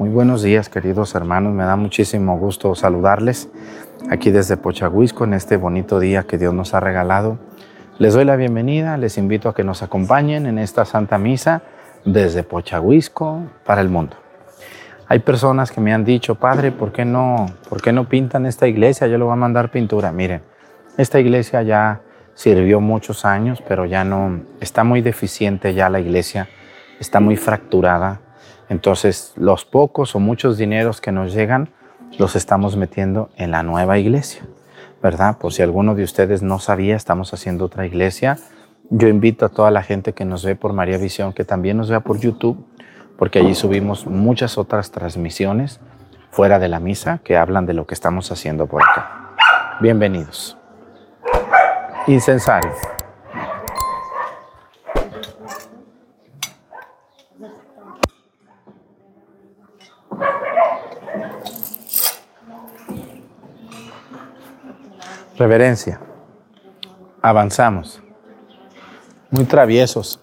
Muy buenos días, queridos hermanos. Me da muchísimo gusto saludarles aquí desde Pochahuisco en este bonito día que Dios nos ha regalado. Les doy la bienvenida, les invito a que nos acompañen en esta Santa Misa desde Pochahuisco para el mundo. Hay personas que me han dicho, Padre, ¿por qué no, por qué no pintan esta iglesia? Yo le voy a mandar pintura. Miren, esta iglesia ya sirvió muchos años, pero ya no, está muy deficiente ya la iglesia, está muy fracturada entonces, los pocos o muchos dineros que nos llegan los estamos metiendo en la nueva iglesia, ¿verdad? Por si alguno de ustedes no sabía, estamos haciendo otra iglesia. Yo invito a toda la gente que nos ve por María Visión que también nos vea por YouTube, porque allí subimos muchas otras transmisiones fuera de la misa que hablan de lo que estamos haciendo por acá. Bienvenidos. Incensario. Reverencia. Avanzamos. Muy traviesos.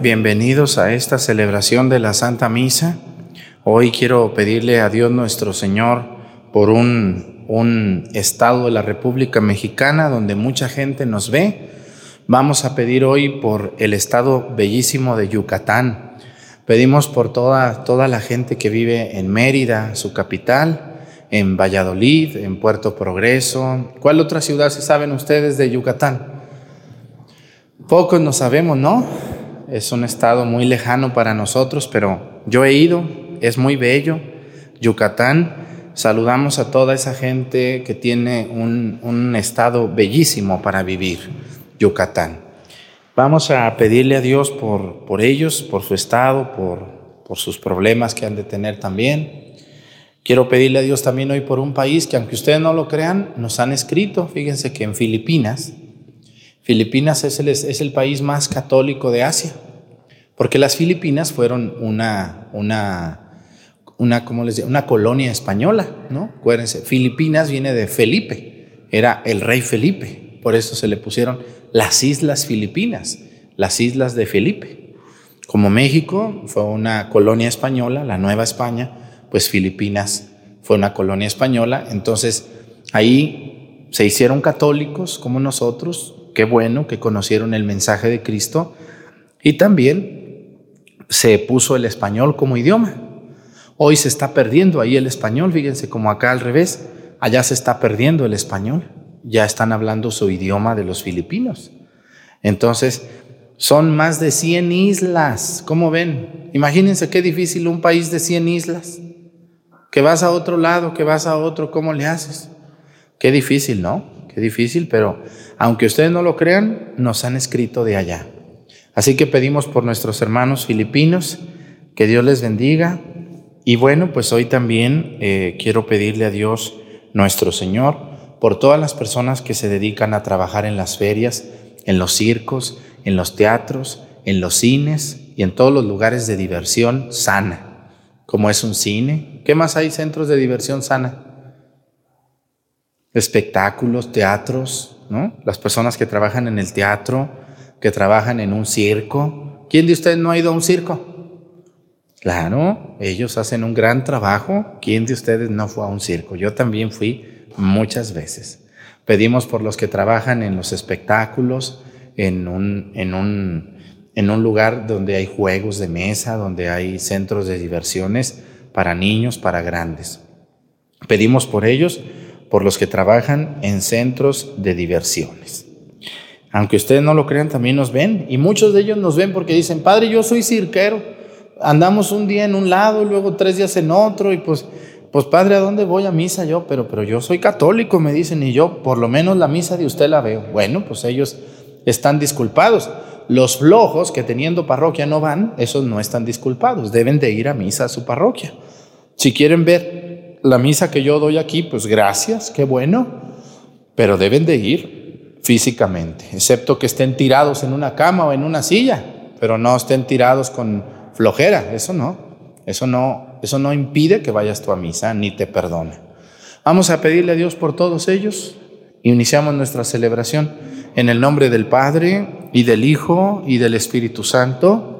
Bienvenidos a esta celebración de la Santa Misa. Hoy quiero pedirle a Dios nuestro Señor por un, un estado de la República Mexicana donde mucha gente nos ve. Vamos a pedir hoy por el estado bellísimo de Yucatán. Pedimos por toda, toda la gente que vive en Mérida, su capital, en Valladolid, en Puerto Progreso. ¿Cuál otra ciudad se saben ustedes de Yucatán? Pocos no sabemos, ¿no? Es un estado muy lejano para nosotros, pero yo he ido, es muy bello. Yucatán, saludamos a toda esa gente que tiene un, estado bellísimo para vivir, Yucatán. Vamos a pedirle a Dios por, por ellos, por su estado, por, por sus problemas que han de tener también. Quiero pedirle a Dios también hoy por un país que aunque ustedes no lo crean, nos han escrito, fíjense que en Filipinas, Filipinas es el, es el país más católico de Asia, porque las Filipinas fueron una, una, una, ¿cómo les una colonia española, ¿no? Acuérdense, Filipinas viene de Felipe, era el rey Felipe, por eso se le pusieron las Islas Filipinas, las Islas de Felipe. Como México fue una colonia española, la Nueva España, pues Filipinas fue una colonia española, entonces ahí se hicieron católicos como nosotros, qué bueno que conocieron el mensaje de Cristo y también se puso el español como idioma. Hoy se está perdiendo ahí el español, fíjense como acá al revés, allá se está perdiendo el español, ya están hablando su idioma de los filipinos. Entonces, son más de 100 islas, ¿cómo ven? Imagínense qué difícil un país de 100 islas. Que vas a otro lado, que vas a otro, ¿cómo le haces? Qué difícil, ¿no? Qué difícil, pero aunque ustedes no lo crean, nos han escrito de allá. Así que pedimos por nuestros hermanos filipinos, que Dios les bendiga. Y bueno, pues hoy también eh, quiero pedirle a Dios nuestro Señor por todas las personas que se dedican a trabajar en las ferias, en los circos, en los teatros, en los cines y en todos los lugares de diversión sana, como es un cine. ¿Qué más hay centros de diversión sana? Espectáculos, teatros, ¿no? Las personas que trabajan en el teatro, que trabajan en un circo. ¿Quién de ustedes no ha ido a un circo? Claro, ellos hacen un gran trabajo. ¿Quién de ustedes no fue a un circo? Yo también fui muchas veces. Pedimos por los que trabajan en los espectáculos, en un, en un, en un lugar donde hay juegos de mesa, donde hay centros de diversiones para niños, para grandes. Pedimos por ellos, por los que trabajan en centros de diversiones. Aunque ustedes no lo crean, también nos ven. Y muchos de ellos nos ven porque dicen, Padre, yo soy cirquero. Andamos un día en un lado, luego tres días en otro, y pues, pues Padre, ¿a dónde voy a misa yo? Pero, pero yo soy católico, me dicen, y yo por lo menos la misa de usted la veo. Bueno, pues ellos están disculpados. Los flojos que teniendo parroquia no van, esos no están disculpados, deben de ir a misa a su parroquia. Si quieren ver la misa que yo doy aquí, pues gracias, qué bueno, pero deben de ir físicamente, excepto que estén tirados en una cama o en una silla, pero no estén tirados con flojera, eso no, eso no, eso no impide que vayas tú a misa ni te perdona. Vamos a pedirle a Dios por todos ellos. Iniciamos nuestra celebración en el nombre del Padre y del Hijo y del Espíritu Santo.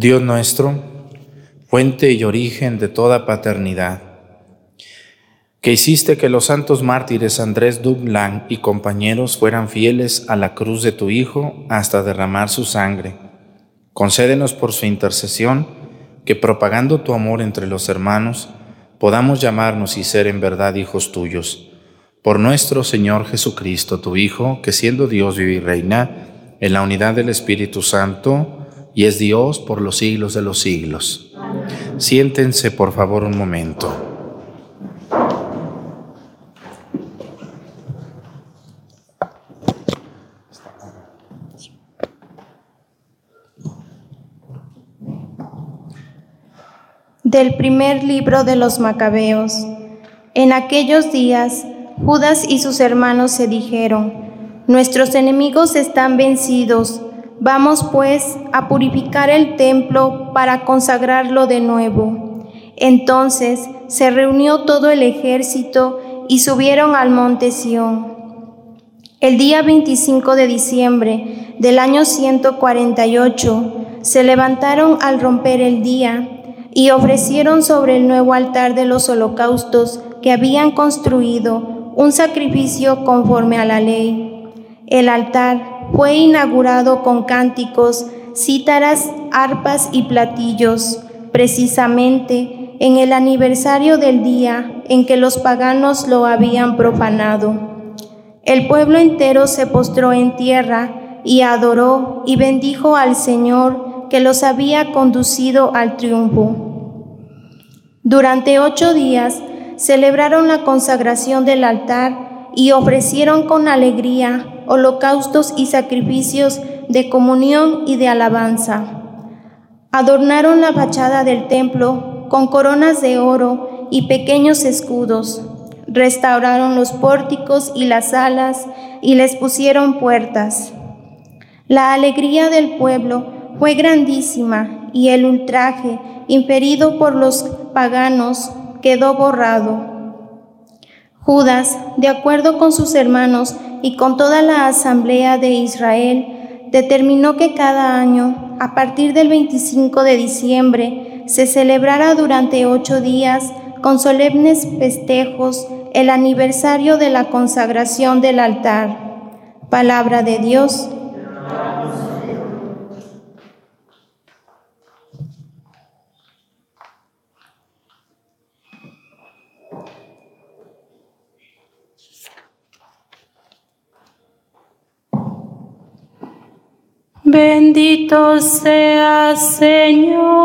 Dios nuestro, fuente y origen de toda paternidad, que hiciste que los santos mártires Andrés Dublan y compañeros fueran fieles a la cruz de tu Hijo hasta derramar su sangre. Concédenos por su intercesión que propagando tu amor entre los hermanos, podamos llamarnos y ser en verdad hijos tuyos. Por nuestro Señor Jesucristo, tu Hijo, que siendo Dios vive y reina en la unidad del Espíritu Santo, y es Dios por los siglos de los siglos. Siéntense por favor un momento. Del primer libro de los Macabeos. En aquellos días, Judas y sus hermanos se dijeron, Nuestros enemigos están vencidos, vamos pues a purificar el templo para consagrarlo de nuevo. Entonces se reunió todo el ejército y subieron al monte Sión. El día 25 de diciembre del año 148 se levantaron al romper el día y ofrecieron sobre el nuevo altar de los holocaustos que habían construido un sacrificio conforme a la ley. El altar fue inaugurado con cánticos, cítaras, arpas y platillos, precisamente en el aniversario del día en que los paganos lo habían profanado. El pueblo entero se postró en tierra y adoró y bendijo al Señor que los había conducido al triunfo. Durante ocho días celebraron la consagración del altar y ofrecieron con alegría holocaustos y sacrificios de comunión y de alabanza. Adornaron la fachada del templo con coronas de oro y pequeños escudos. Restauraron los pórticos y las salas y les pusieron puertas. La alegría del pueblo fue grandísima y el ultraje inferido por los paganos quedó borrado. Judas, de acuerdo con sus hermanos y con toda la asamblea de Israel, determinó que cada año, a partir del 25 de diciembre, se celebrara durante ocho días con solemnes festejos el aniversario de la consagración del altar. Palabra de Dios. Bendito sea Señor,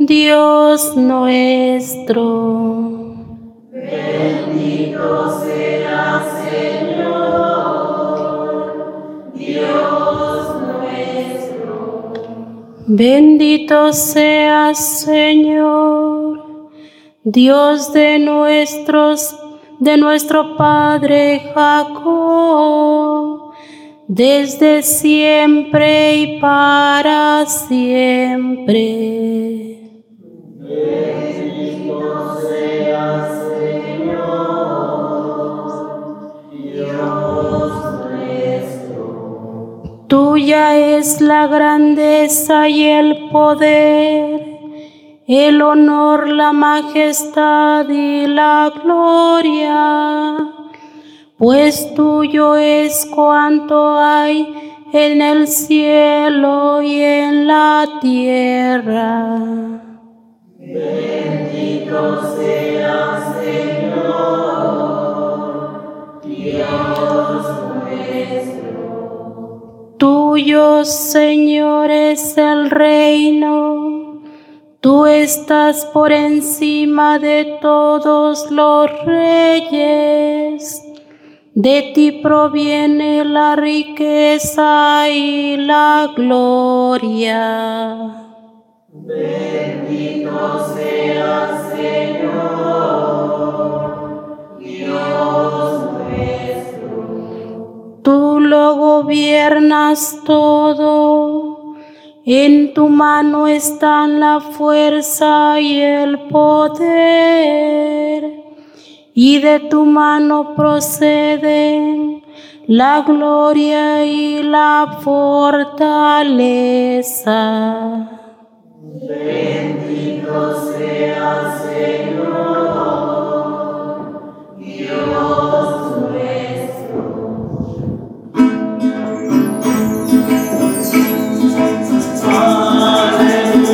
Dios nuestro. Bendito sea Señor, Dios nuestro. Bendito sea Señor, Dios de nuestros, de nuestro Padre Jacob desde siempre y para siempre. Bendito sea Señor, Dios nuestro. Tuya es la grandeza y el poder, el honor, la majestad y la gloria pues tuyo es cuanto hay en el cielo y en la tierra. Bendito sea Señor, Dios nuestro. Tuyo, Señor, es el reino. Tú estás por encima de todos los reyes. De ti proviene la riqueza y la gloria. Bendito sea Señor, Dios nuestro. Tú lo gobiernas todo. En tu mano están la fuerza y el poder y de tu mano proceden la gloria y la fortaleza. Bendito sea Señor, Dios nuestro. Mis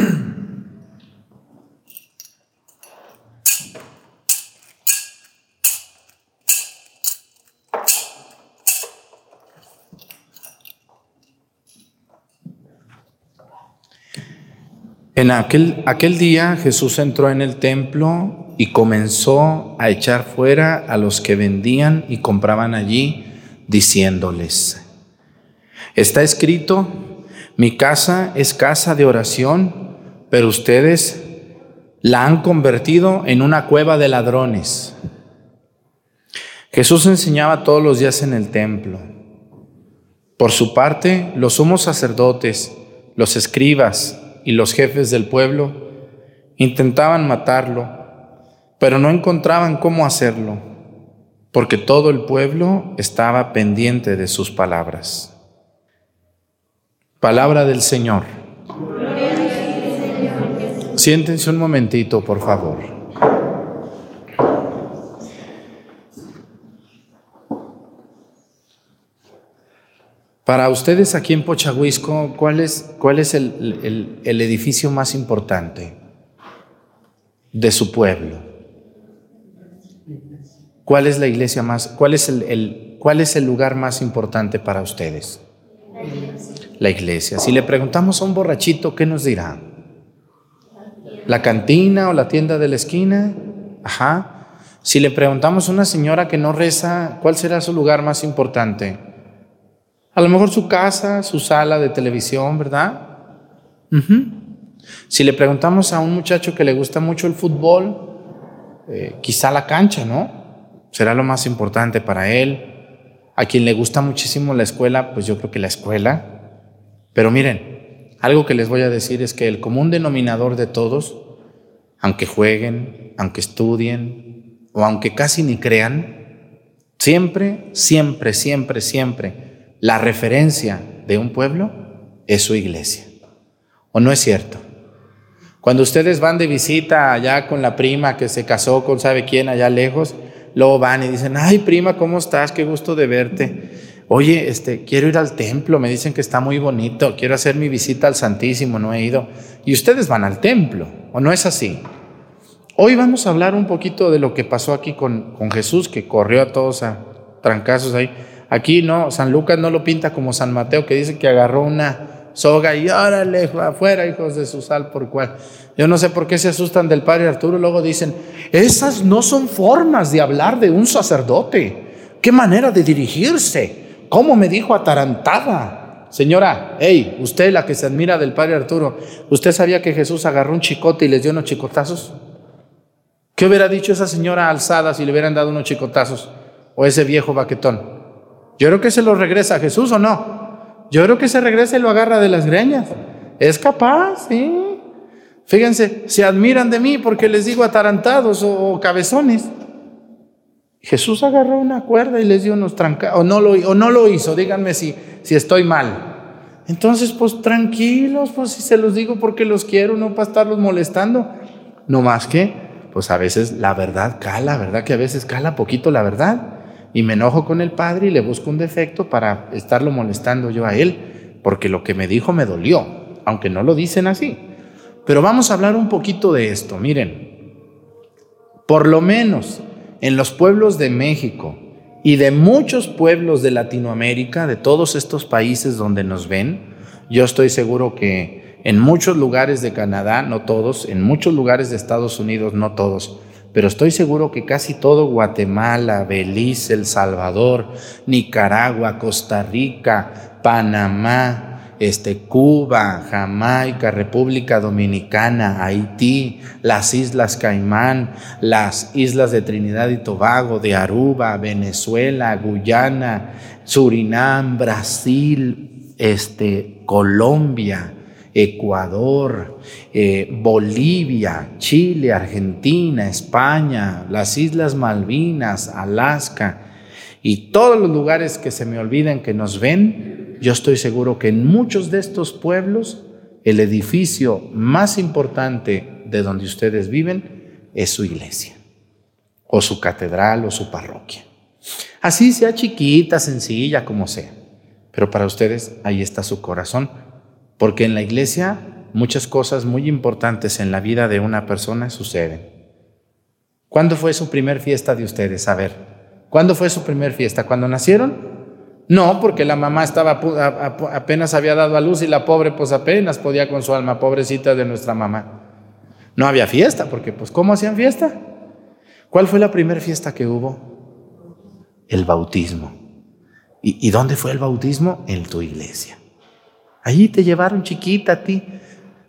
En aquel, aquel día Jesús entró en el templo y comenzó a echar fuera a los que vendían y compraban allí, diciéndoles, está escrito, mi casa es casa de oración, pero ustedes la han convertido en una cueva de ladrones. Jesús enseñaba todos los días en el templo. Por su parte, los sumos sacerdotes, los escribas, y los jefes del pueblo intentaban matarlo, pero no encontraban cómo hacerlo, porque todo el pueblo estaba pendiente de sus palabras. Palabra del Señor. Siéntense un momentito, por favor. Para ustedes aquí en Pochahuisco, ¿cuál es, cuál es el, edificio más importante de su pueblo? ¿Cuál es la iglesia más, cuál es el, cuál es el lugar más importante para ustedes? La iglesia. Si le preguntamos a un borrachito, ¿qué nos dirá? ¿La cantina o la tienda de la esquina? Ajá. Si le preguntamos a una señora que no reza, ¿cuál será su lugar más importante? A lo mejor su casa, su sala de televisión, ¿verdad? Si le preguntamos a un muchacho que le gusta mucho el fútbol, eh, quizá la cancha, ¿no? Será lo más importante para él. A quien le gusta muchísimo la escuela, pues yo creo que la escuela. Pero miren, algo que les voy a decir es que el común denominador de todos, aunque jueguen, aunque estudien o aunque casi ni crean, siempre, siempre, siempre, siempre la referencia de un pueblo es su iglesia. ¿O no es cierto? Cuando ustedes van de visita allá con la prima que se casó con sabe quién allá lejos, luego van y dicen, ay prima, ¿cómo estás? Qué gusto de verte. Oye, este, quiero ir al templo, me dicen que está muy bonito, quiero hacer mi visita al Santísimo, no he ido. Y ustedes van al templo, ¿o no es así? Hoy vamos a hablar un poquito de lo que pasó aquí con, con Jesús, que corrió a todos a trancazos ahí. Aquí no, San Lucas no lo pinta como San Mateo, que dice que agarró una soga y órale, afuera, hijos de su sal por cual. Yo no sé por qué se asustan del padre Arturo, luego dicen, esas no son formas de hablar de un sacerdote. ¿Qué manera de dirigirse? ¿Cómo me dijo atarantada? Señora, hey, usted la que se admira del padre Arturo, ¿usted sabía que Jesús agarró un chicote y les dio unos chicotazos? ¿Qué hubiera dicho esa señora alzada si le hubieran dado unos chicotazos? O ese viejo baquetón. Yo creo que se lo regresa a Jesús o no. Yo creo que se regresa y lo agarra de las greñas. Es capaz, sí. Fíjense, se admiran de mí porque les digo atarantados o, cabezones. Jesús agarró una cuerda y les dio unos trancados, o, no lo, o no lo hizo, díganme si, si estoy mal. Entonces, pues tranquilos, pues si se los digo porque los quiero, no para estarlos molestando. No más que, pues a veces la verdad cala, ¿verdad? Que a veces cala poquito la verdad y me enojo con el padre y le busco un defecto para estarlo molestando yo a él, porque lo que me dijo me dolió, aunque no lo dicen así. Pero vamos a hablar un poquito de esto. Miren, por lo menos en los pueblos de México y de muchos pueblos de Latinoamérica, de todos estos países donde nos ven, yo estoy seguro que en muchos lugares de Canadá, no todos, en muchos lugares de Estados Unidos, no todos, pero estoy seguro que casi todo Guatemala, Belice, El Salvador, Nicaragua, Costa Rica, Panamá, este, Cuba, Jamaica, República Dominicana, Haití, las Islas Caimán, las Islas de Trinidad y Tobago, de Aruba, Venezuela, Guyana, Surinam, Brasil, este, Colombia, Ecuador, eh, Bolivia, Chile, Argentina, España, las Islas Malvinas, Alaska y todos los lugares que se me olviden que nos ven, yo estoy seguro que en muchos de estos pueblos el edificio más importante de donde ustedes viven es su iglesia, o su catedral, o su parroquia. Así sea chiquita, sencilla, como sea. Pero para ustedes ahí está su corazón, porque en la iglesia muchas cosas muy importantes en la vida de una persona suceden. ¿Cuándo fue su primer fiesta de ustedes? A ver, ¿cuándo fue su primer fiesta? ¿Cuando nacieron? No, porque la mamá estaba apenas había dado a luz y la pobre pues apenas podía con su alma, pobrecita de nuestra mamá. No había fiesta, porque pues ¿cómo hacían fiesta? ¿Cuál fue la primera fiesta que hubo? El bautismo. ¿Y, ¿Y, dónde fue el bautismo? En tu iglesia. Allí te llevaron chiquita a ti.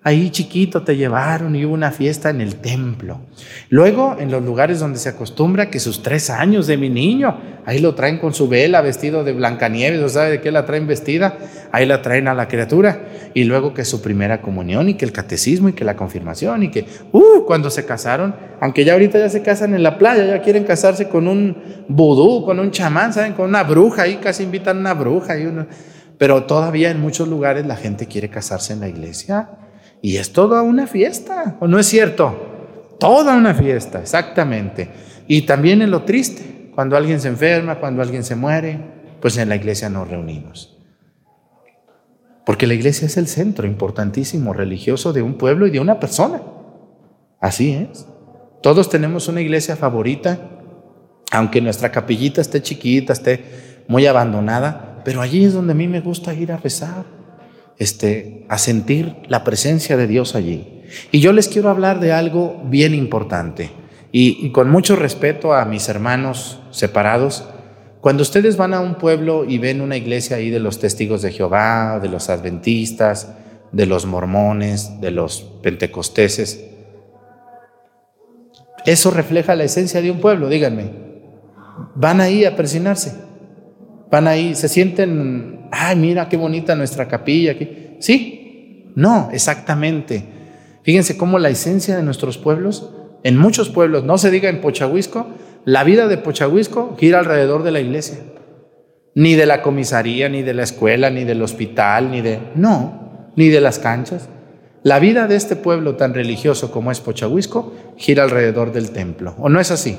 Ahí chiquito te llevaron y hubo una fiesta en el templo. Luego, en los lugares donde se acostumbra que sus tres años de mi niño, ahí lo traen con su vela vestido de Blancanieves, ¿o sabe de qué la traen vestida? Ahí la traen a la criatura. Y luego que su primera comunión y que el catecismo y que la confirmación y que, uh, cuando se casaron, aunque ya ahorita ya se casan en la playa, ya quieren casarse con un vudú, con un chamán, ¿saben? Con una bruja, ahí casi invitan a una bruja. Y uno... Pero todavía en muchos lugares la gente quiere casarse en la iglesia. Y es toda una fiesta, ¿o no es cierto? Toda una fiesta, exactamente. Y también en lo triste, cuando alguien se enferma, cuando alguien se muere, pues en la iglesia nos reunimos. Porque la iglesia es el centro importantísimo religioso de un pueblo y de una persona. Así es. Todos tenemos una iglesia favorita, aunque nuestra capillita esté chiquita, esté muy abandonada, pero allí es donde a mí me gusta ir a rezar este, a sentir la presencia de Dios allí. Y yo les quiero hablar de algo bien importante. Y, con mucho respeto a mis hermanos separados, cuando ustedes van a un pueblo y ven una iglesia ahí de los testigos de Jehová, de los adventistas, de los mormones, de los pentecosteses, eso refleja la esencia de un pueblo, díganme. Van ahí a persinarse, van ahí, se sienten ay, mira qué bonita nuestra capilla. Aquí. Sí, no, exactamente. Fíjense cómo la esencia de nuestros pueblos, en muchos pueblos, no se diga en Pochahuisco, la vida de Pochahuisco gira alrededor de la iglesia. Ni de la comisaría, ni de la escuela, ni del hospital, ni de... No, ni de las canchas. La vida de este pueblo tan religioso como es Pochahuisco gira alrededor del templo. ¿O no es así?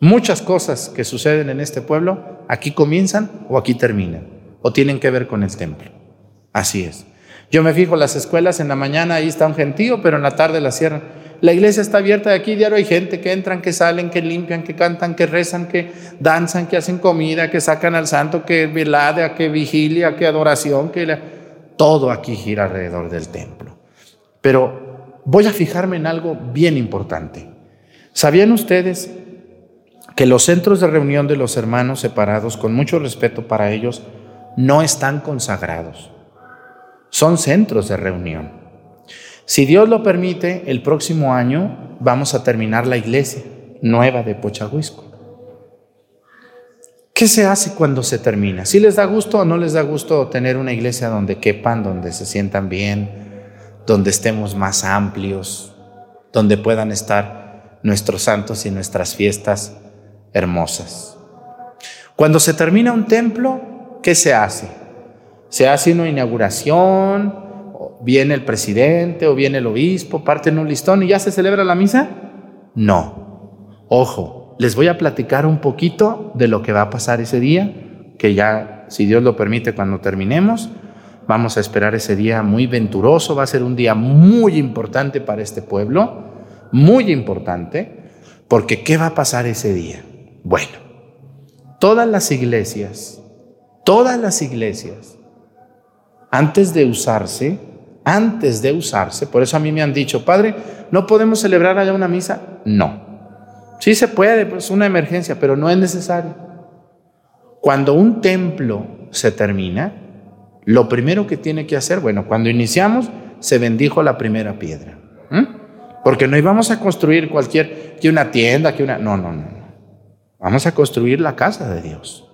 Muchas cosas que suceden en este pueblo aquí comienzan o aquí terminan o tienen que ver con el templo. Así es. Yo me fijo las escuelas en la mañana, ahí está un gentío, pero en la tarde la cierran. La iglesia está abierta de aquí, diario hay gente que entran, que salen, que limpian, que cantan, que rezan, que danzan, que hacen comida, que sacan al santo, que velada, que vigilia, que adoración, que todo aquí gira alrededor del templo. Pero voy a fijarme en algo bien importante. ¿Sabían ustedes que los centros de reunión de los hermanos separados, con mucho respeto para ellos, no están consagrados. Son centros de reunión. Si Dios lo permite, el próximo año vamos a terminar la iglesia nueva de Pochahuisco. ¿Qué se hace cuando se termina? ¿Si les da gusto o no les da gusto tener una iglesia donde quepan, donde se sientan bien, donde estemos más amplios, donde puedan estar nuestros santos y nuestras fiestas hermosas? Cuando se termina un templo, ¿qué se hace? Se hace una inauguración, viene el presidente o viene el obispo, parten un listón y ya se celebra la misa. No. Ojo, les voy a platicar un poquito de lo que va a pasar ese día, que ya, si Dios lo permite, cuando terminemos, vamos a esperar ese día muy venturoso, va a ser un día muy importante para este pueblo, muy importante, porque ¿qué va a pasar ese día? Bueno, todas las iglesias todas las iglesias, antes de usarse, antes de usarse, por eso a mí me han dicho, Padre, ¿no podemos celebrar allá una misa? No. Sí se puede, es una emergencia, pero no es necesario. Cuando un templo se termina, lo primero que tiene que hacer, bueno, cuando iniciamos, se bendijo la primera piedra. Porque no íbamos a construir cualquier, que una tienda, que una... No, no, no. Vamos a construir la casa de Dios.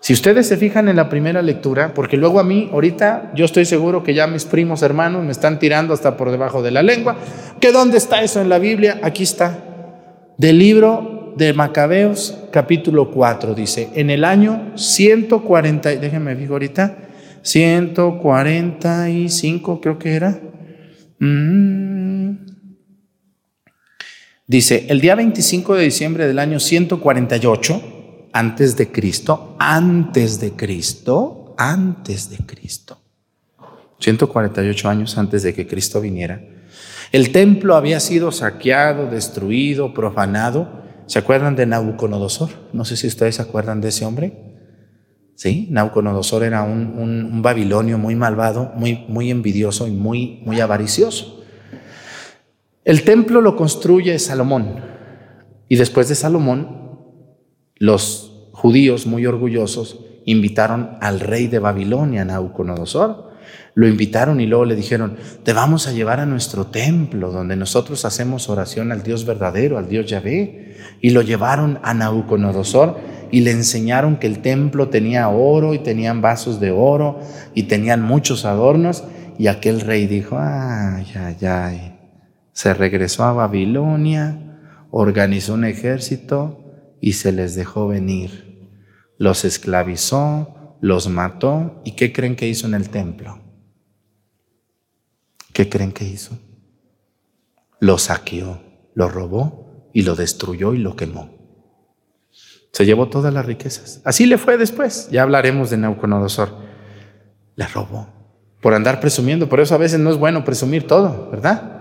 Si ustedes se fijan en la primera lectura, porque luego a mí, ahorita, yo estoy seguro que ya mis primos hermanos me están tirando hasta por debajo de la lengua, que dónde está eso en la Biblia, aquí está, del libro de Macabeos, capítulo 4, dice, en el año 140, déjenme fijo ahorita, 145 creo que era, Mm. Dice, el día 25 de diciembre del año 148, antes de Cristo, antes de Cristo, antes de Cristo, 148 años antes de que Cristo viniera, el templo había sido saqueado, destruido, profanado. ¿Se acuerdan de Nabucodonosor? No sé si ustedes se acuerdan de ese hombre. Sí, Nabucodonosor era un, un, babilonio muy malvado, muy, muy envidioso y muy, muy avaricioso. El templo lo construye Salomón y después de Salomón, los judíos muy orgullosos invitaron al rey de Babilonia, Nabucodonosor, lo invitaron y luego le dijeron, te vamos a llevar a nuestro templo donde nosotros hacemos oración al Dios verdadero, al Dios Yahvé. Y lo llevaron a Nabucodonosor y le enseñaron que el templo tenía oro y tenían vasos de oro y tenían muchos adornos. Y aquel rey dijo, ay, ay, ay. Se regresó a Babilonia, organizó un ejército y se les dejó venir. Los esclavizó, los mató. ¿Y qué creen que hizo en el templo? ¿Qué creen que hizo? Lo saqueó, lo robó y lo destruyó y lo quemó. Se llevó todas las riquezas. Así le fue después. Ya hablaremos de Nauconodosor. Le robó por andar presumiendo. Por eso a veces no es bueno presumir todo, ¿verdad?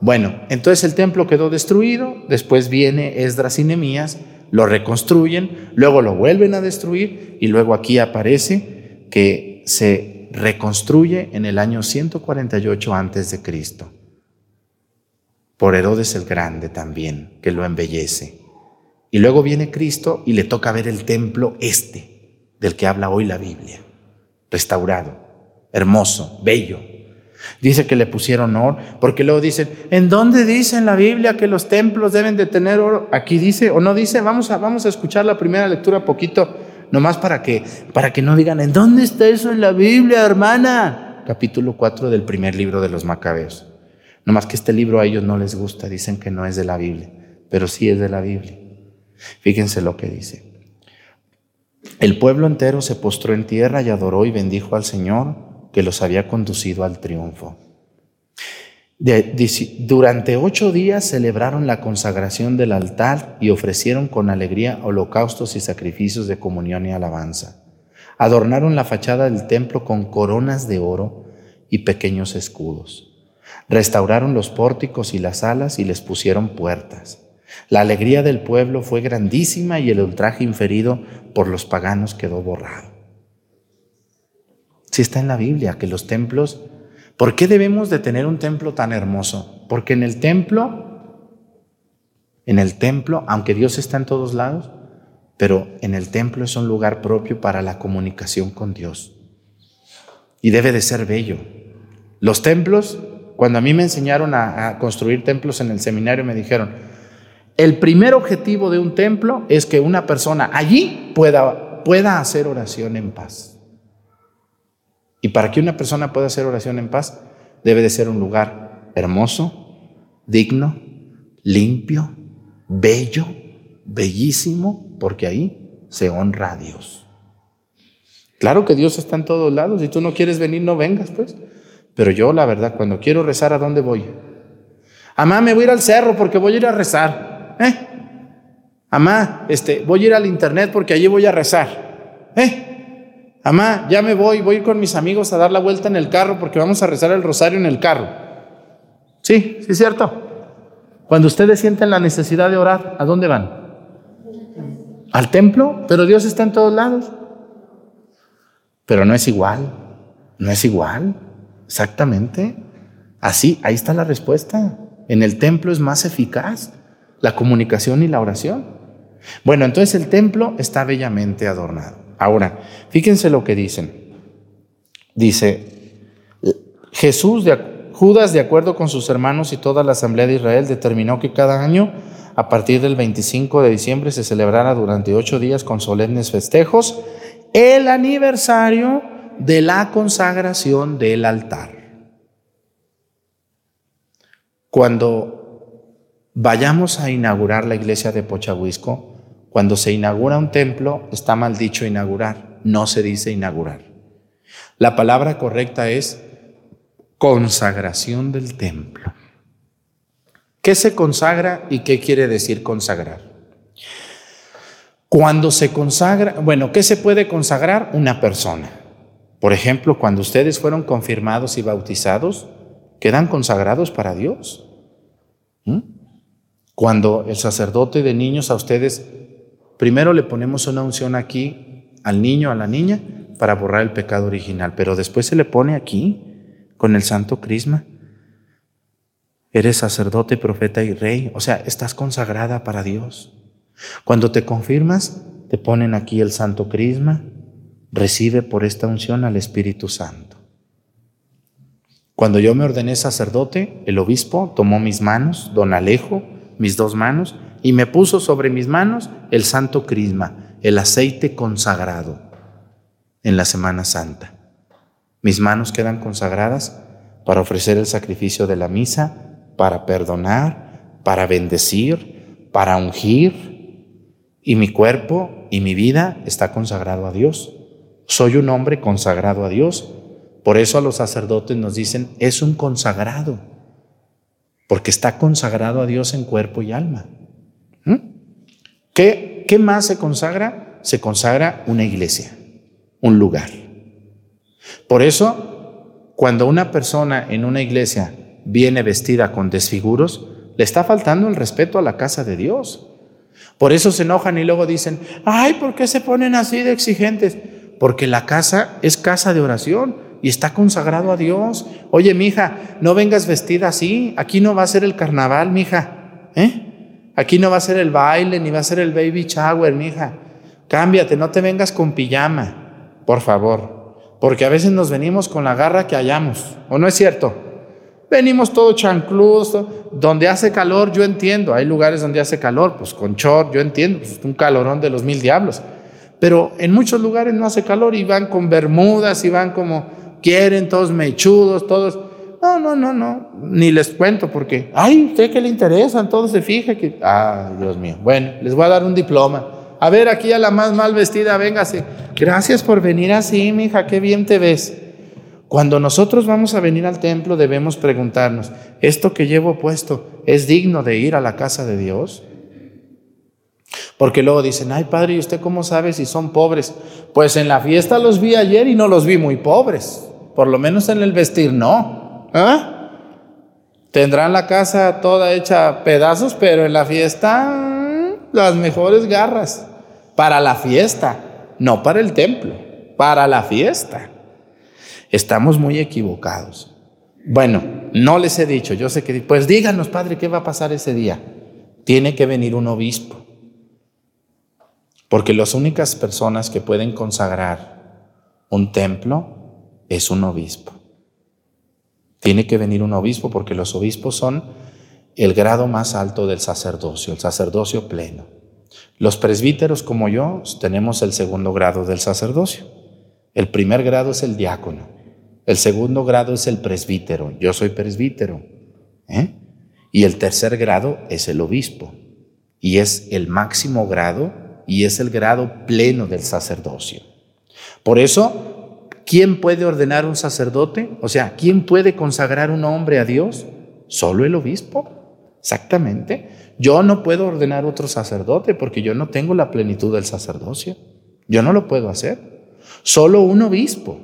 Bueno, entonces el templo quedó destruido. Después viene Esdras y Nemías, lo reconstruyen, luego lo vuelven a destruir y luego aquí aparece que se reconstruye en el año 148 antes de Cristo. Por Herodes el Grande también, que lo embellece. Y luego viene Cristo y le toca ver el templo este, del que habla hoy la Biblia, restaurado, hermoso, bello. Dice que le pusieron oro, porque luego dicen, ¿en dónde dice en la Biblia que los templos deben de tener oro? Aquí dice o no dice, vamos a, vamos a escuchar la primera lectura poquito nomás para que, para que no digan, ¿en dónde está eso en la Biblia, hermana? Capítulo 4 del primer libro de los Macabeos. Nomás que este libro a ellos no les gusta, dicen que no es de la Biblia, pero sí es de la Biblia. Fíjense lo que dice. El pueblo entero se postró en tierra y adoró y bendijo al Señor que los había conducido al triunfo durante ocho días celebraron la consagración del altar y ofrecieron con alegría holocaustos y sacrificios de comunión y alabanza. Adornaron la fachada del templo con coronas de oro y pequeños escudos. Restauraron los pórticos y las alas y les pusieron puertas. La alegría del pueblo fue grandísima y el ultraje inferido por los paganos quedó borrado. Si está en la Biblia que los templos ¿Por qué debemos de tener un templo tan hermoso? Porque en el templo, en el templo, aunque Dios está en todos lados, pero en el templo es un lugar propio para la comunicación con Dios. Y debe de ser bello. Los templos, cuando a mí me enseñaron a, construir templos en el seminario, me dijeron, el primer objetivo de un templo es que una persona allí pueda, pueda hacer oración en paz. Y para que una persona pueda hacer oración en paz, debe de ser un lugar hermoso, digno, limpio, bello, bellísimo, porque ahí se honra a Dios. Claro que Dios está en todos lados. Si tú no quieres venir, no vengas, pues. Pero yo, la verdad, cuando quiero rezar, ¿a dónde voy? Amá, me voy a ir al cerro porque voy a ir a rezar. ¿Eh? Amá, este, voy a ir al internet porque allí voy a rezar. ¿Eh? Amá, ya me voy, voy con mis amigos a dar la vuelta en el carro porque vamos a rezar el rosario en el carro. Sí, sí es cierto. Cuando ustedes sienten la necesidad de orar, ¿a dónde van? Al templo, pero Dios está en todos lados. Pero no es igual, no es igual, exactamente. Así, ahí está la respuesta. En el templo es más eficaz la comunicación y la oración. Bueno, entonces el templo está bellamente adornado. Ahora, fíjense lo que dicen. Dice, Jesús, de, Judas, de acuerdo con sus hermanos y toda la asamblea de Israel, determinó que cada año, a partir del 25 de diciembre, se celebrara durante ocho días con solemnes festejos el aniversario de la consagración del altar. Cuando vayamos a inaugurar la iglesia de Pochahuisco, cuando se inaugura un templo, está mal dicho inaugurar, no se dice inaugurar. La palabra correcta es consagración del templo. ¿Qué se consagra y qué quiere decir consagrar? Cuando se consagra, bueno, ¿qué se puede consagrar? Una persona. Por ejemplo, cuando ustedes fueron confirmados y bautizados, quedan consagrados para Dios. ¿Mm? Cuando el sacerdote de niños a ustedes, primero le ponemos una unción aquí al niño, a la niña, para borrar el pecado original, pero después se le pone aquí con el santo crisma. Eres sacerdote, profeta y rey, o sea, estás consagrada para Dios. Cuando te confirmas, te ponen aquí el santo crisma, recibe por esta unción al Espíritu Santo. Cuando yo me ordené sacerdote, el obispo tomó mis manos, don Alejo, mis dos manos, y me puso sobre mis manos el santo crisma, el aceite consagrado en la Semana Santa. Mis manos quedan consagradas para ofrecer el sacrificio de la misa, para perdonar, para bendecir, para ungir, y mi cuerpo y mi vida está consagrado a Dios. Soy un hombre consagrado a Dios. Por eso a los sacerdotes nos dicen, es un consagrado, porque está consagrado a Dios en cuerpo y alma. ¿Mm? ¿Qué, ¿Qué más se consagra? Se consagra una iglesia, un lugar. Por eso, cuando una persona en una iglesia viene vestida con desfiguros, le está faltando el respeto a la casa de Dios. Por eso se enojan y luego dicen, ay, ¿por qué se ponen así de exigentes? porque la casa es casa de oración y está consagrado a Dios. Oye, mija, no vengas vestida así. Aquí no va a ser el carnaval, mija. ¿Eh? Aquí no va a ser el baile ni va a ser el baby shower, mija. Cámbiate, no te vengas con pijama, por favor. Porque a veces nos venimos con la garra que hallamos. ¿O no es cierto? Venimos todo chancludos. Donde hace calor, yo entiendo. Hay lugares donde hace calor, pues con short, yo entiendo. Pues un calorón de los mil diablos. Pero en muchos lugares no hace calor y van con bermudas y van como quieren, todos mechudos, todos. No, no, no, no, ni les cuento porque, ay, ¿usted qué le interesan? Todos se fija que, ah, Dios mío. Bueno, les voy a dar un diploma. A ver, aquí a la más mal vestida, véngase. Gracias por venir así, mija, qué bien te ves. Cuando nosotros vamos a venir al templo debemos preguntarnos, ¿esto que llevo puesto es digno de ir a la casa de Dios? Porque luego dicen, ay padre, ¿y usted cómo sabe si son pobres? Pues en la fiesta los vi ayer y no los vi muy pobres. Por lo menos en el vestir no. ¿Ah? Tendrán la casa toda hecha pedazos, pero en la fiesta las mejores garras. Para la fiesta, no para el templo, para la fiesta. Estamos muy equivocados. Bueno, no les he dicho, yo sé que, pues díganos, padre, ¿qué va a pasar ese día? Tiene que venir un obispo porque las únicas personas que pueden consagrar un templo es un obispo. Tiene que venir un obispo porque los obispos son el grado más alto del sacerdocio, el sacerdocio pleno. Los presbíteros como yo tenemos el segundo grado del sacerdocio. El primer grado es el diácono. El segundo grado es el presbítero. Yo soy presbítero. ¿eh? Y el tercer grado es el obispo. Y es el máximo grado y es el grado pleno del sacerdocio. Por eso, ¿quién puede ordenar un sacerdote? O sea, ¿quién puede consagrar un hombre a Dios? Solo el obispo. Exactamente. Yo no puedo ordenar otro sacerdote porque yo no tengo la plenitud del sacerdocio. Yo no lo puedo hacer. Solo un obispo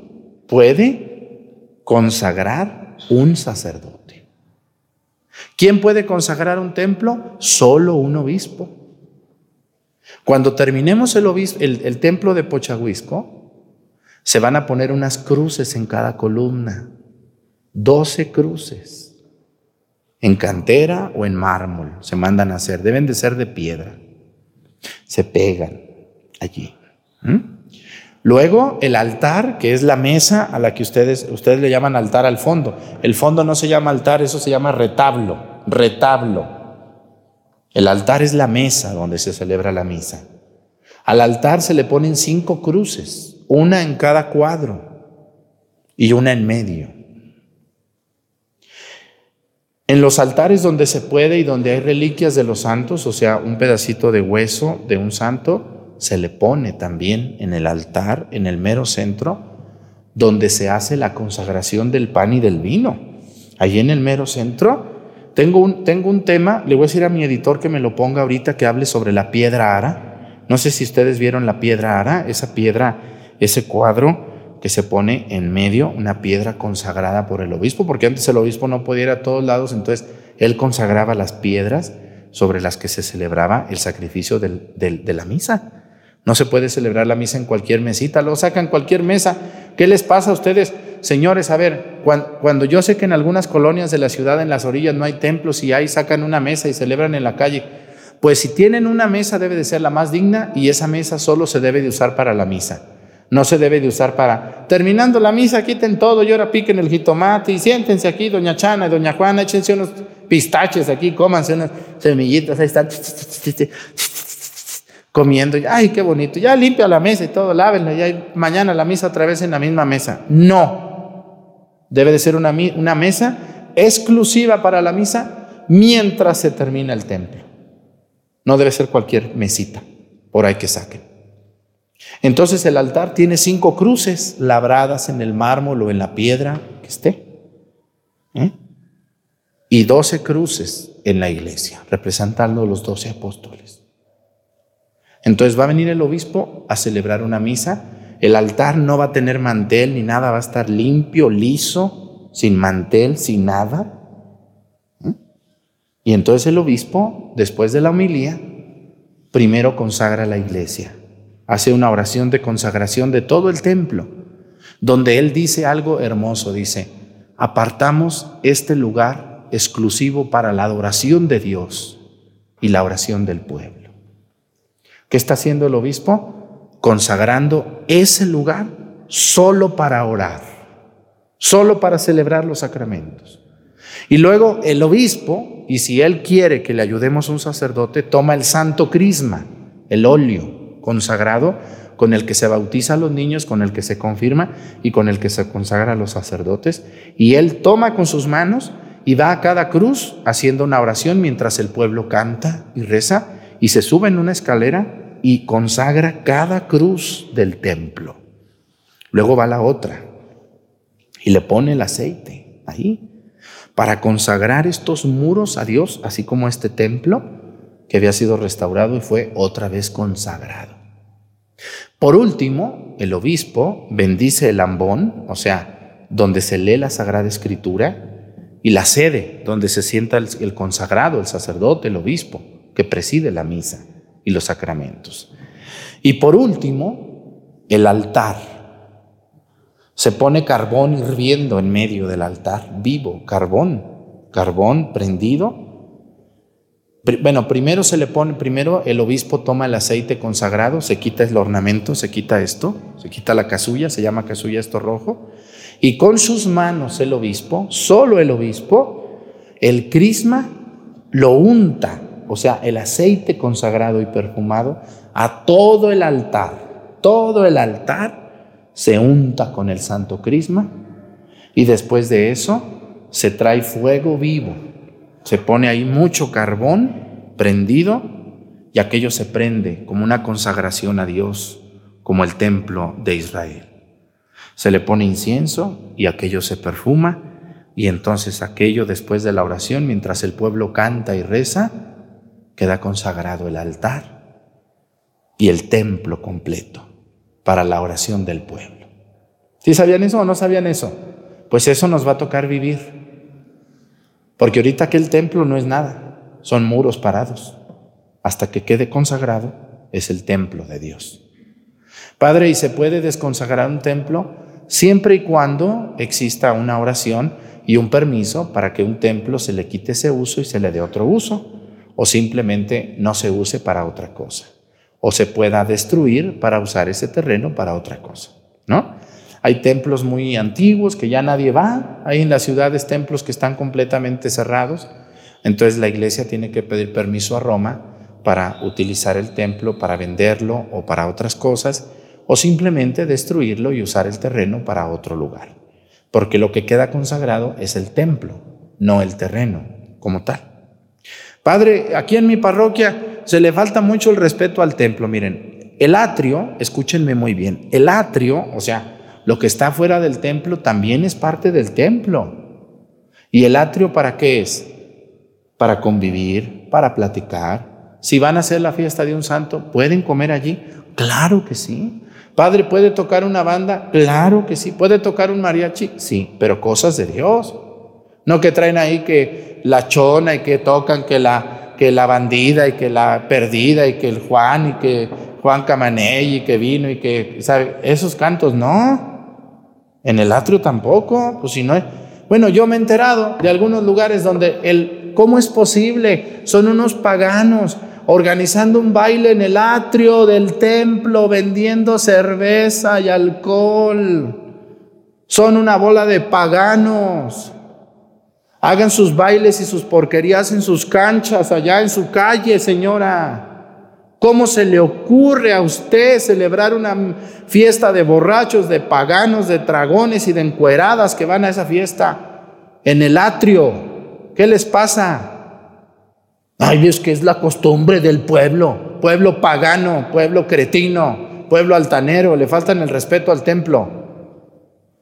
puede consagrar un sacerdote. ¿Quién puede consagrar un templo? Solo un obispo. Cuando terminemos el, templo de Pochahuisco, se van a poner unas cruces en cada columna, doce cruces, en cantera o en mármol, se mandan a hacer, deben de ser de piedra, se pegan allí. Luego el altar, que es la mesa a la que ustedes, ustedes le llaman altar al fondo. El fondo no se llama altar, eso se llama retablo, retablo. El altar es la mesa donde se celebra la misa. Al altar se le ponen cinco cruces, una en cada cuadro y una en medio. En los altares donde se puede y donde hay reliquias de los santos, o sea, un pedacito de hueso de un santo, se le pone también en el altar, en el mero centro, donde se hace la consagración del pan y del vino. Allí en el mero centro. Tengo un, tengo un tema, le voy a decir a mi editor que me lo ponga ahorita, que hable sobre la piedra ara. No sé si ustedes vieron la piedra ara, esa piedra, ese cuadro que se pone en medio, una piedra consagrada por el obispo, porque antes el obispo no podía ir a todos lados, entonces él consagraba las piedras sobre las que se celebraba el sacrificio de la misa. No se puede celebrar la misa en cualquier mesita, lo sacan cualquier mesa. ¿Qué les pasa a ustedes? Señores, a ver, cuando, yo sé que en algunas colonias de la ciudad, en las orillas, no hay templos y ahí sacan una mesa y celebran en la calle, pues si tienen una mesa debe de ser la más digna y esa mesa solo se debe de usar para la misa. No se debe de usar para, terminando la misa, quiten todo y ahora piquen el jitomate y siéntense aquí, doña Chana y doña Juana, échense unos pistaches aquí, cómanse unas semillitas, ahí están comiendo, ay, qué bonito, ya limpia la mesa y todo, lávenla, ya mañana la misa otra vez en la misma mesa. No, debe de ser una, una mesa exclusiva para la misa mientras se termina el templo. No debe ser cualquier mesita, por ahí que saquen. Entonces el altar tiene cinco cruces labradas en el mármol o en la piedra que esté. ¿eh? Y doce cruces en la iglesia, representando los doce apóstoles. Entonces va a venir el obispo a celebrar una misa. El altar no va a tener mantel ni nada, va a estar limpio, liso, sin mantel, sin nada. ¿Mm? Y entonces el obispo, después de la homilía, primero consagra la iglesia. Hace una oración de consagración de todo el templo, donde él dice algo hermoso, dice, apartamos este lugar exclusivo para la adoración de Dios y la oración del pueblo. ¿Qué está haciendo el obispo? Consagrando ese lugar solo para orar, solo para celebrar los sacramentos. Y luego el obispo, y si él quiere que le ayudemos a un sacerdote, toma el santo crisma, el óleo consagrado con el que se bautiza a los niños, con el que se confirma y con el que se consagra a los sacerdotes. Y él toma con sus manos y va a cada cruz haciendo una oración mientras el pueblo canta y reza y se sube en una escalera y consagra cada cruz del templo. Luego va la otra y le pone el aceite ahí para consagrar estos muros a Dios, así como este templo que había sido restaurado y fue otra vez consagrado. Por último, el obispo bendice el ambón, o sea, donde se lee la Sagrada Escritura, y la sede donde se sienta el, consagrado, el sacerdote, el obispo que preside la misa y los sacramentos. Y por último, el altar. Se pone carbón hirviendo en medio del altar, vivo, carbón, carbón prendido. Bueno, primero se le pone, primero el obispo toma el aceite consagrado, se quita el ornamento, se quita esto, se quita la casulla, se llama casulla esto rojo, y con sus manos el obispo, solo el obispo, el crisma lo unta o sea, el aceite consagrado y perfumado, a todo el altar. Todo el altar se unta con el santo crisma y después de eso se trae fuego vivo. Se pone ahí mucho carbón prendido y aquello se prende como una consagración a Dios, como el templo de Israel. Se le pone incienso y aquello se perfuma y entonces aquello después de la oración, mientras el pueblo canta y reza, queda consagrado el altar y el templo completo para la oración del pueblo. ¿Sí sabían eso o no sabían eso? Pues eso nos va a tocar vivir. Porque ahorita aquel templo no es nada, son muros parados. Hasta que quede consagrado es el templo de Dios. Padre, ¿y se puede desconsagrar un templo? Siempre y cuando exista una oración y un permiso para que un templo se le quite ese uso y se le dé otro uso o simplemente no se use para otra cosa, o se pueda destruir para usar ese terreno para otra cosa, ¿no? Hay templos muy antiguos que ya nadie va, hay en las ciudades templos que están completamente cerrados, entonces la iglesia tiene que pedir permiso a Roma para utilizar el templo, para venderlo o para otras cosas, o simplemente destruirlo y usar el terreno para otro lugar. Porque lo que queda consagrado es el templo, no el terreno como tal. Padre, aquí en mi parroquia se le falta mucho el respeto al templo. Miren, el atrio, escúchenme muy bien, el atrio, o sea, lo que está fuera del templo también es parte del templo. ¿Y el atrio para qué es? Para convivir, para platicar. Si van a hacer la fiesta de un santo, ¿pueden comer allí? Claro que sí. Padre, ¿puede tocar una banda? Claro que sí. ¿Puede tocar un mariachi? Sí, pero cosas de Dios. No que traen ahí que la chona y que tocan que la, que la bandida y que la perdida y que el Juan y que Juan Camaney y que vino y que, ¿sabe? Esos cantos no. En el atrio tampoco, pues si no Bueno, yo me he enterado de algunos lugares donde el, ¿cómo es posible? Son unos paganos organizando un baile en el atrio del templo, vendiendo cerveza y alcohol. Son una bola de paganos. Hagan sus bailes y sus porquerías en sus canchas, allá en su calle, señora. ¿Cómo se le ocurre a usted celebrar una fiesta de borrachos, de paganos, de dragones y de encueradas que van a esa fiesta en el atrio? ¿Qué les pasa? Ay, es que es la costumbre del pueblo, pueblo pagano, pueblo cretino, pueblo altanero, le faltan el respeto al templo.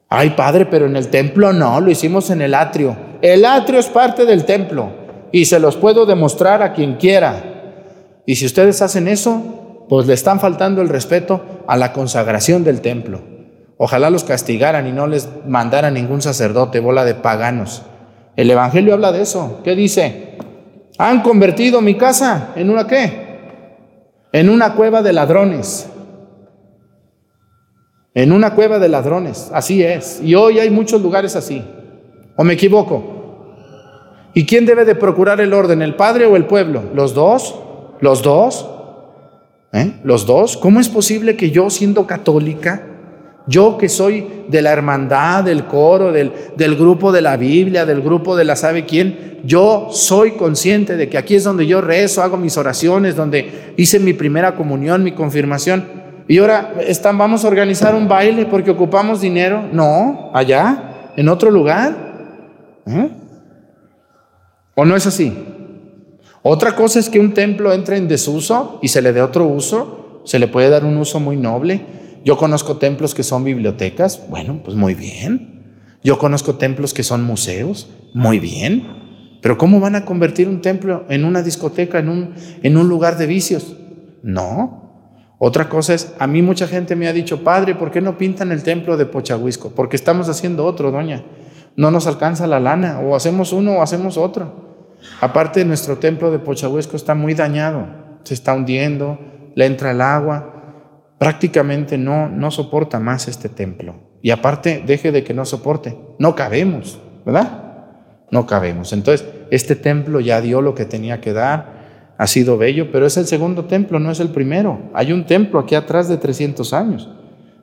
Ay, padre, pero en el templo no, lo hicimos en el atrio. El atrio es parte del templo y se los puedo demostrar a quien quiera. Y si ustedes hacen eso, pues le están faltando el respeto a la consagración del templo. Ojalá los castigaran y no les mandara ningún sacerdote, bola de paganos. El Evangelio habla de eso. ¿Qué dice? Han convertido mi casa en una qué? En una cueva de ladrones. En una cueva de ladrones. Así es. Y hoy hay muchos lugares así. ¿O me equivoco? ¿Y quién debe de procurar el orden? ¿El padre o el pueblo? ¿Los dos? ¿Los dos? ¿Eh? ¿Los dos? ¿Cómo es posible que yo, siendo católica, yo que soy de la hermandad, del coro, del, del, grupo de la Biblia, del grupo de la sabe quién, yo soy consciente de que aquí es donde yo rezo, hago mis oraciones, donde hice mi primera comunión, mi confirmación. Y ahora están, vamos a organizar un baile porque ocupamos dinero. No, allá, en otro lugar. ¿Eh? ¿O no es así? Otra cosa es que un templo entre en desuso y se le dé otro uso, se le puede dar un uso muy noble. Yo conozco templos que son bibliotecas, bueno, pues muy bien. Yo conozco templos que son museos, muy bien. Pero ¿cómo van a convertir un templo en una discoteca, en un, lugar de vicios? No. Otra cosa es, a mí mucha gente me ha dicho, padre, ¿por qué no pintan el templo de Pochahuisco? Porque estamos haciendo otro, doña. No nos alcanza la lana, o hacemos uno o hacemos otro. Aparte, nuestro templo de Pochahuesco está muy dañado, se está hundiendo, le entra el agua, prácticamente no, no soporta más este templo. Y aparte, deje de que no soporte, no cabemos, ¿verdad? No cabemos. Entonces, este templo ya dio lo que tenía que dar, ha sido bello, pero es el segundo templo, no es el primero. Hay un templo aquí atrás de 300 años.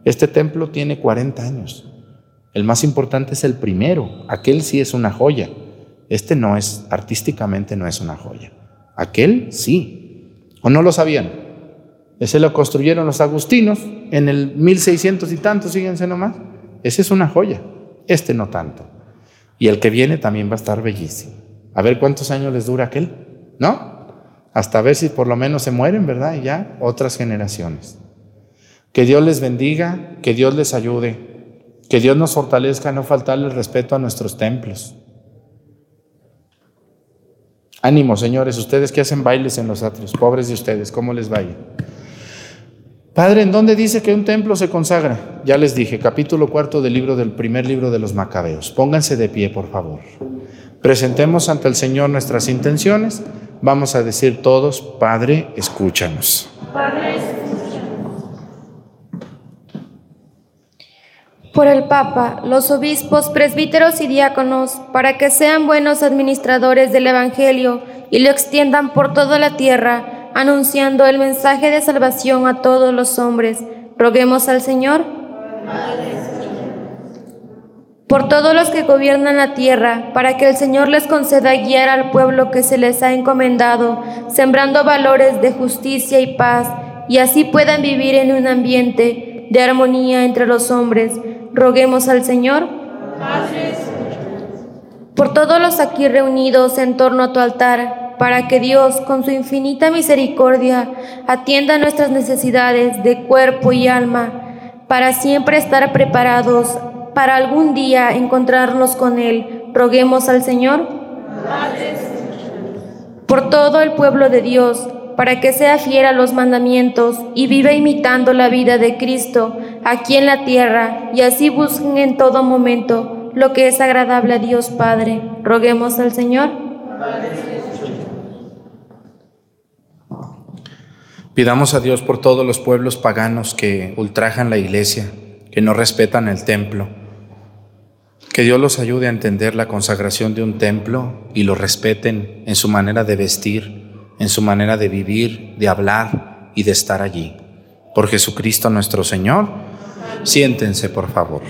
Este templo tiene 40 años. El más importante es el primero, aquel sí es una joya. Este no es, artísticamente no es una joya. Aquel sí. ¿O no lo sabían? Ese lo construyeron los agustinos en el 1600 y tanto, síguense nomás. Ese es una joya. Este no tanto. Y el que viene también va a estar bellísimo. A ver cuántos años les dura aquel, ¿no? Hasta ver si por lo menos se mueren, ¿verdad? Y ya otras generaciones. Que Dios les bendiga, que Dios les ayude, que Dios nos fortalezca no faltarle el respeto a nuestros templos. Ánimo, señores, ustedes que hacen bailes en los atrios, pobres de ustedes, ¿cómo les vaya? Padre, ¿en dónde dice que un templo se consagra? Ya les dije, capítulo cuarto del libro del primer libro de los Macabeos. Pónganse de pie, por favor. Presentemos ante el Señor nuestras intenciones. Vamos a decir todos, Padre, escúchanos. Padre, por el Papa, los obispos, presbíteros y diáconos, para que sean buenos administradores del Evangelio y lo extiendan por toda la tierra, anunciando el mensaje de salvación a todos los hombres. Roguemos al Señor. Por todos los que gobiernan la tierra, para que el Señor les conceda guiar al pueblo que se les ha encomendado, sembrando valores de justicia y paz, y así puedan vivir en un ambiente de armonía entre los hombres roguemos al Señor. Por todos los aquí reunidos en torno a tu altar, para que Dios, con su infinita misericordia, atienda nuestras necesidades de cuerpo y alma, para siempre estar preparados para algún día encontrarnos con Él. Roguemos al Señor por todo el pueblo de Dios, para que sea fiel a los mandamientos y viva imitando la vida de Cristo aquí en la tierra, y así busquen en todo momento lo que es agradable a Dios Padre. Roguemos al Señor. Pidamos a Dios por todos los pueblos paganos que ultrajan la iglesia, que no respetan el templo. Que Dios los ayude a entender la consagración de un templo y lo respeten en su manera de vestir, en su manera de vivir, de hablar y de estar allí. Por Jesucristo nuestro Señor, siéntense por favor.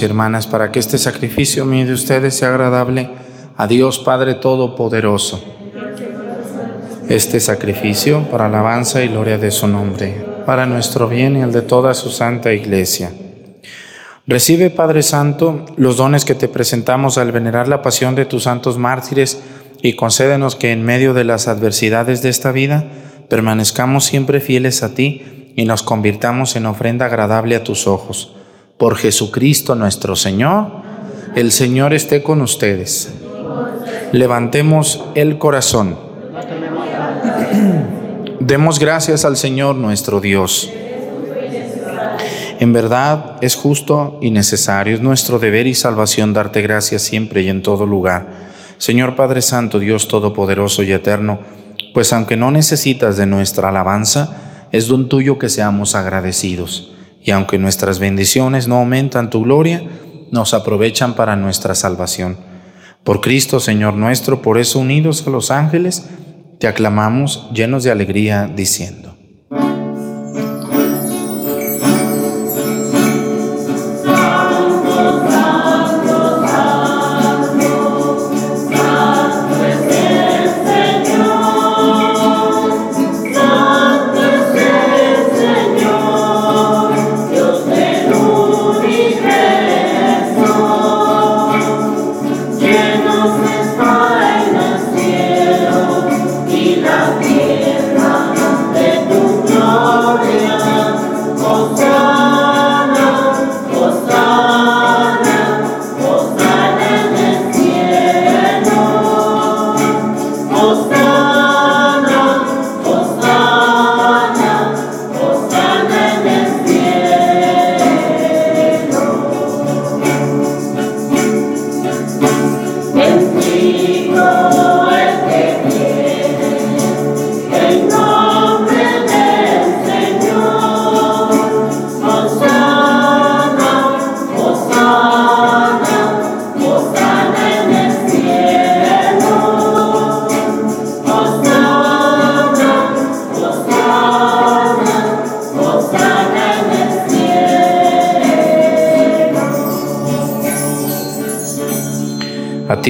Y hermanas para que este sacrificio mío de ustedes sea agradable a Dios Padre Todopoderoso. Este sacrificio para alabanza y gloria de su nombre, para nuestro bien y el de toda su santa iglesia. Recibe, Padre Santo, los dones que te presentamos al venerar la pasión de tus santos mártires y concédenos que en medio de las adversidades de esta vida permanezcamos siempre fieles a ti y nos convirtamos en ofrenda agradable a tus ojos. Por Jesucristo nuestro Señor, el Señor esté con ustedes. Levantemos el corazón. Demos gracias al Señor nuestro Dios. En verdad es justo y necesario, es nuestro deber y salvación darte gracias siempre y en todo lugar. Señor Padre Santo, Dios Todopoderoso y Eterno, pues aunque no necesitas de nuestra alabanza, es don tuyo que seamos agradecidos. Y aunque nuestras bendiciones no aumentan tu gloria, nos aprovechan para nuestra salvación. Por Cristo, Señor nuestro, por eso unidos a los ángeles, te aclamamos llenos de alegría, diciendo.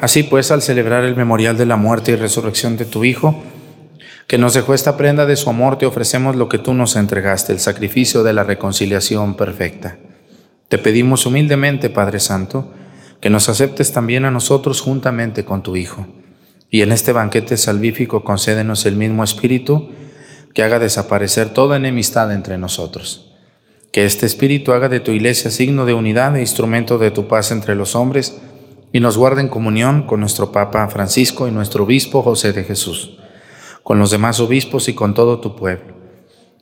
Así pues, al celebrar el memorial de la muerte y resurrección de tu Hijo, que nos dejó esta prenda de su amor, te ofrecemos lo que tú nos entregaste, el sacrificio de la reconciliación perfecta. Te pedimos humildemente, Padre Santo, que nos aceptes también a nosotros juntamente con tu Hijo. Y en este banquete salvífico concédenos el mismo Espíritu que haga desaparecer toda enemistad entre nosotros. Que este Espíritu haga de tu iglesia signo de unidad e instrumento de tu paz entre los hombres, y nos guarde en comunión con nuestro Papa Francisco y nuestro Obispo José de Jesús, con los demás obispos y con todo tu pueblo.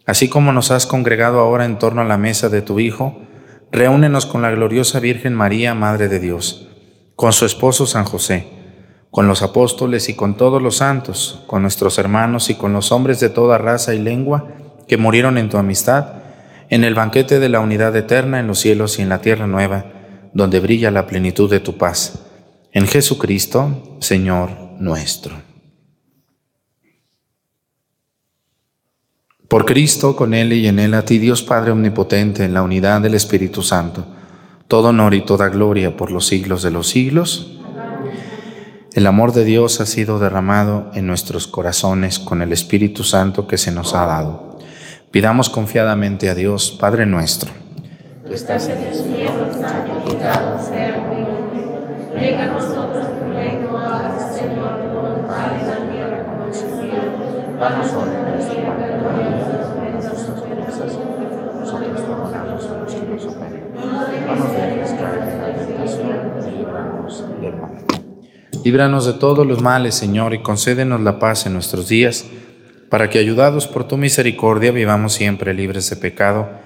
Así como nos has congregado ahora en torno a la mesa de tu Hijo, reúnenos con la gloriosa Virgen María, Madre de Dios, con su esposo San José, con los apóstoles y con todos los santos, con nuestros hermanos y con los hombres de toda raza y lengua que murieron en tu amistad, en el banquete de la unidad eterna en los cielos y en la tierra nueva donde brilla la plenitud de tu paz. En Jesucristo, Señor nuestro. Por Cristo, con Él y en Él, a ti Dios Padre Omnipotente, en la unidad del Espíritu Santo, todo honor y toda gloria por los siglos de los siglos. El amor de Dios ha sido derramado en nuestros corazones con el Espíritu Santo que se nos ha dado. Pidamos confiadamente a Dios, Padre nuestro Nosotros a los. Líbranos de todos los males, Señor, y concédenos la paz en nuestros días, para que, ayudados por tu misericordia, vivamos siempre libres de pecado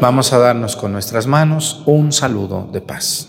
Vamos a darnos con nuestras manos un saludo de paz.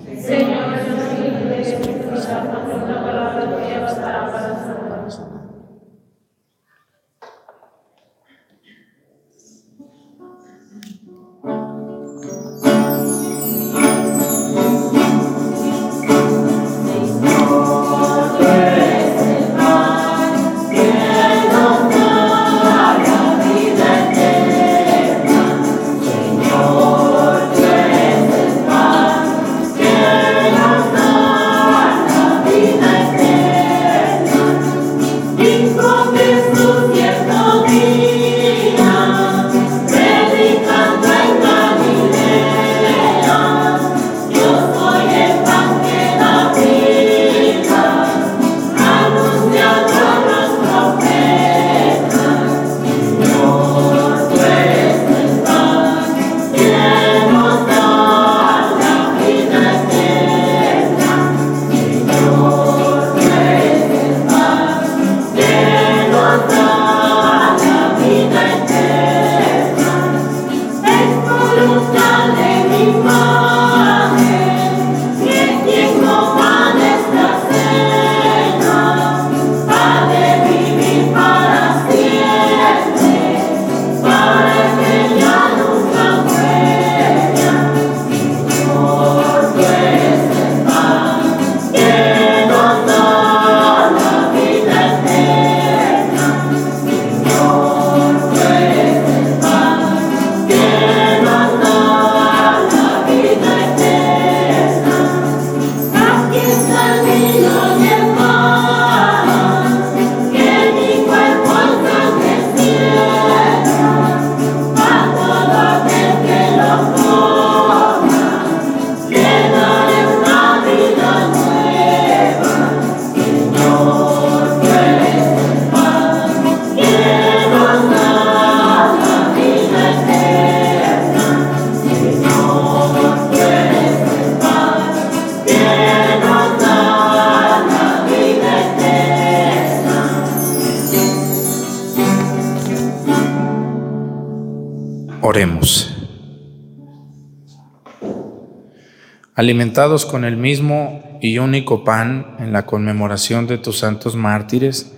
Alimentados con el mismo y único pan en la conmemoración de tus santos mártires,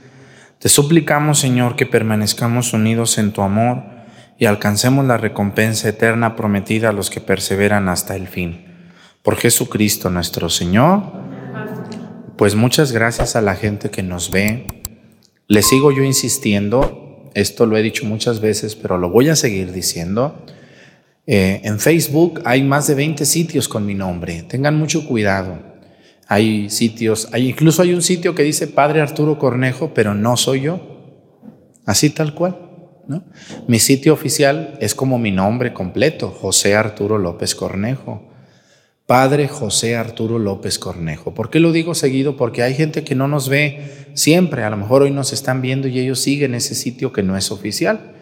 te suplicamos, Señor, que permanezcamos unidos en tu amor y alcancemos la recompensa eterna prometida a los que perseveran hasta el fin. Por Jesucristo nuestro Señor. Pues muchas gracias a la gente que nos ve. Le sigo yo insistiendo esto lo he dicho muchas veces, pero lo voy a seguir diciendo. Eh, en Facebook hay más de 20 sitios con mi nombre. Tengan mucho cuidado. Hay sitios, hay, incluso hay un sitio que dice Padre Arturo Cornejo, pero no soy yo. Así tal cual. ¿no? Mi sitio oficial es como mi nombre completo, José Arturo López Cornejo. Padre José Arturo López Cornejo. ¿Por qué lo digo seguido? Porque hay gente que no nos ve siempre. A lo mejor hoy nos están viendo y ellos siguen ese sitio que no es oficial.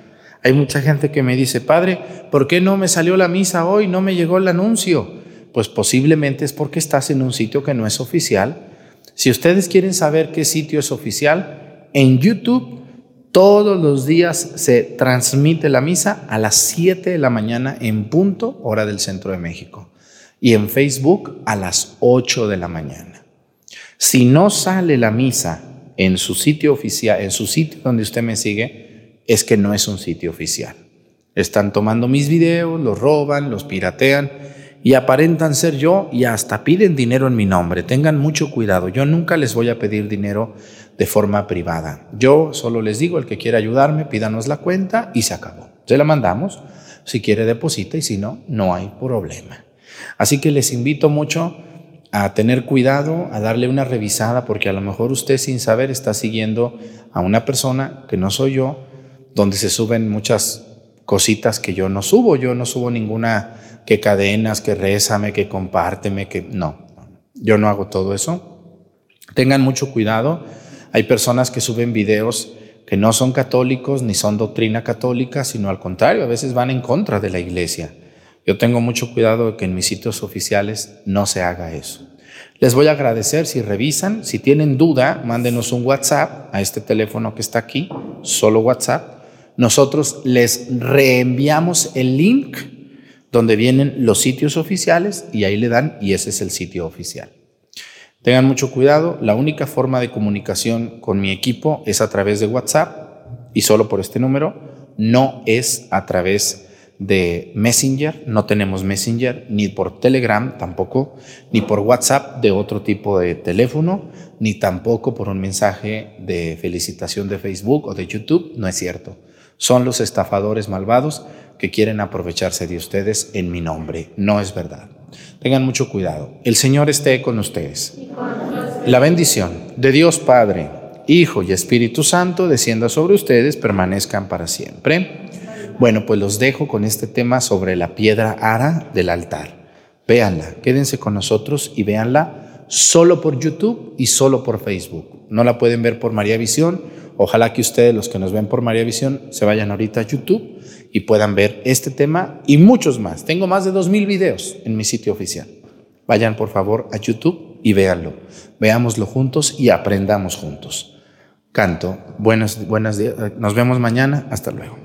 Hay mucha gente que me dice, Padre, ¿por qué no me salió la misa hoy? No me llegó el anuncio. Pues posiblemente es porque estás en un sitio que no es oficial. Si ustedes quieren saber qué sitio es oficial, en YouTube todos los días se transmite la misa a las 7 de la mañana en punto, hora del centro de México y en Facebook a las 8 de la mañana. Si no sale la misa en su sitio oficial, en su sitio donde usted me sigue, es que no es un sitio oficial. Están tomando mis videos, los roban, los piratean y aparentan ser yo y hasta piden dinero en mi nombre. Tengan mucho cuidado. Yo nunca les voy a pedir dinero de forma privada. Yo solo les digo, el que quiera ayudarme, pídanos la cuenta y se acabó. Se la mandamos. Si quiere, deposita y si no, no hay problema. Así que les invito mucho a tener cuidado, a darle una revisada, porque a lo mejor usted sin saber está siguiendo a una persona que no soy yo, donde se suben muchas cositas que yo no subo. Yo no subo ninguna que cadenas, que rézame, que compárteme, que no. Yo no hago todo eso. Tengan mucho cuidado. Hay personas que suben videos que no son católicos ni son doctrina católica, sino al contrario, a veces van en contra de la iglesia. Yo tengo mucho cuidado de que en mis sitios oficiales no se haga eso. Les voy a agradecer si revisan, si tienen duda, mándenos un WhatsApp a este teléfono que está aquí, solo WhatsApp nosotros les reenviamos el link donde vienen los sitios oficiales y ahí le dan y ese es el sitio oficial. Tengan mucho cuidado, la única forma de comunicación con mi equipo es a través de WhatsApp y solo por este número, no es a través de Messenger, no tenemos Messenger, ni por Telegram tampoco, ni por WhatsApp de otro tipo de teléfono, ni tampoco por un mensaje de felicitación de Facebook o de YouTube, no es cierto. Son los estafadores malvados que quieren aprovecharse de ustedes en mi nombre, no es verdad. Tengan mucho cuidado. El Señor esté con ustedes. La bendición de Dios Padre, Hijo y Espíritu Santo descienda sobre ustedes, permanezcan para siempre. Bueno, pues los dejo con este tema sobre la piedra ara del altar. Véanla, quédense con nosotros y véanla solo por YouTube y solo por Facebook. No la pueden ver por María Visión. Ojalá que ustedes, los que nos ven por María Visión, se vayan ahorita a YouTube y puedan ver este tema y muchos más. Tengo más de 2.000 videos en mi sitio oficial. Vayan por favor a YouTube y véanlo. Veámoslo juntos y aprendamos juntos. Canto. Buenos, buenos días. Nos vemos mañana. Hasta luego.